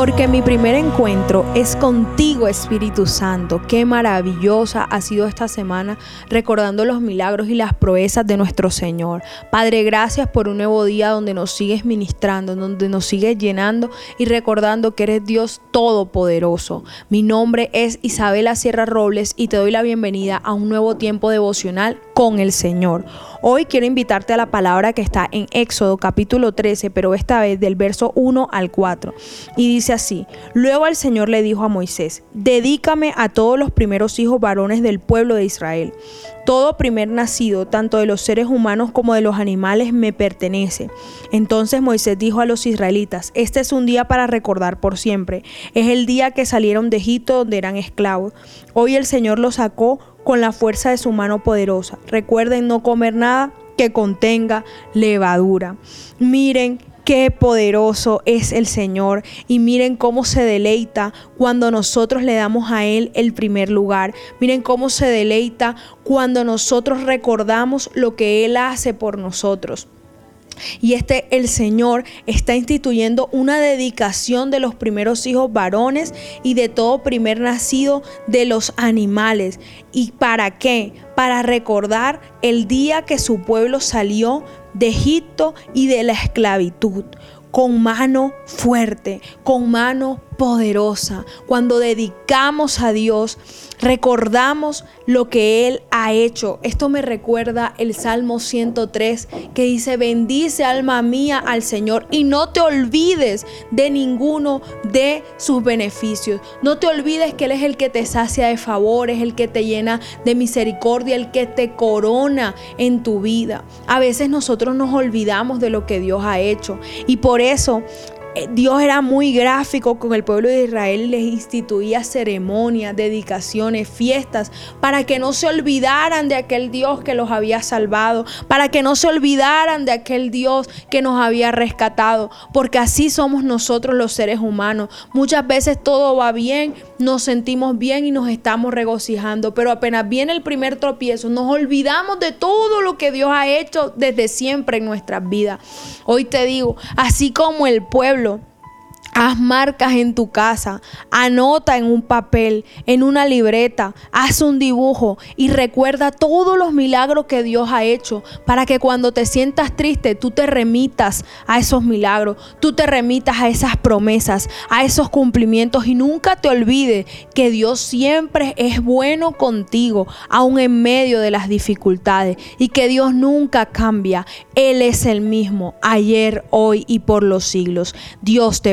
Porque mi primer encuentro es contigo, Espíritu Santo. Qué maravillosa ha sido esta semana recordando los milagros y las proezas de nuestro Señor. Padre, gracias por un nuevo día donde nos sigues ministrando, donde nos sigues llenando y recordando que eres Dios todopoderoso. Mi nombre es Isabela Sierra Robles y te doy la bienvenida a un nuevo tiempo devocional con el Señor. Hoy quiero invitarte a la palabra que está en Éxodo capítulo 13, pero esta vez del verso 1 al 4. Y dice así, luego el Señor le dijo a Moisés, dedícame a todos los primeros hijos varones del pueblo de Israel. Todo primer nacido, tanto de los seres humanos como de los animales, me pertenece. Entonces Moisés dijo a los israelitas, este es un día para recordar por siempre. Es el día que salieron de Egipto donde eran esclavos. Hoy el Señor los sacó con la fuerza de su mano poderosa. Recuerden no comer nada que contenga levadura. Miren qué poderoso es el Señor y miren cómo se deleita cuando nosotros le damos a Él el primer lugar. Miren cómo se deleita cuando nosotros recordamos lo que Él hace por nosotros. Y este el Señor está instituyendo una dedicación de los primeros hijos varones y de todo primer nacido de los animales. ¿Y para qué? Para recordar el día que su pueblo salió de Egipto y de la esclavitud con mano fuerte, con mano poderosa. Cuando dedicamos a Dios, recordamos lo que Él ha hecho. Esto me recuerda el Salmo 103 que dice, bendice alma mía al Señor y no te olvides de ninguno de sus beneficios. No te olvides que Él es el que te sacia de favores, el que te llena de misericordia, el que te corona en tu vida. A veces nosotros nos olvidamos de lo que Dios ha hecho y por eso Dios era muy gráfico con el pueblo de Israel les instituía ceremonias, dedicaciones, fiestas, para que no se olvidaran de aquel Dios que los había salvado, para que no se olvidaran de aquel Dios que nos había rescatado, porque así somos nosotros los seres humanos. Muchas veces todo va bien, nos sentimos bien y nos estamos regocijando, pero apenas viene el primer tropiezo, nos olvidamos de todo lo que Dios ha hecho desde siempre en nuestras vidas. Hoy te digo, así como el pueblo Haz marcas en tu casa, anota en un papel, en una libreta, haz un dibujo y recuerda todos los milagros que Dios ha hecho para que cuando te sientas triste tú te remitas a esos milagros, tú te remitas a esas promesas, a esos cumplimientos y nunca te olvides que Dios siempre es bueno contigo, aun en medio de las dificultades y que Dios nunca cambia. Él es el mismo ayer, hoy y por los siglos. Dios te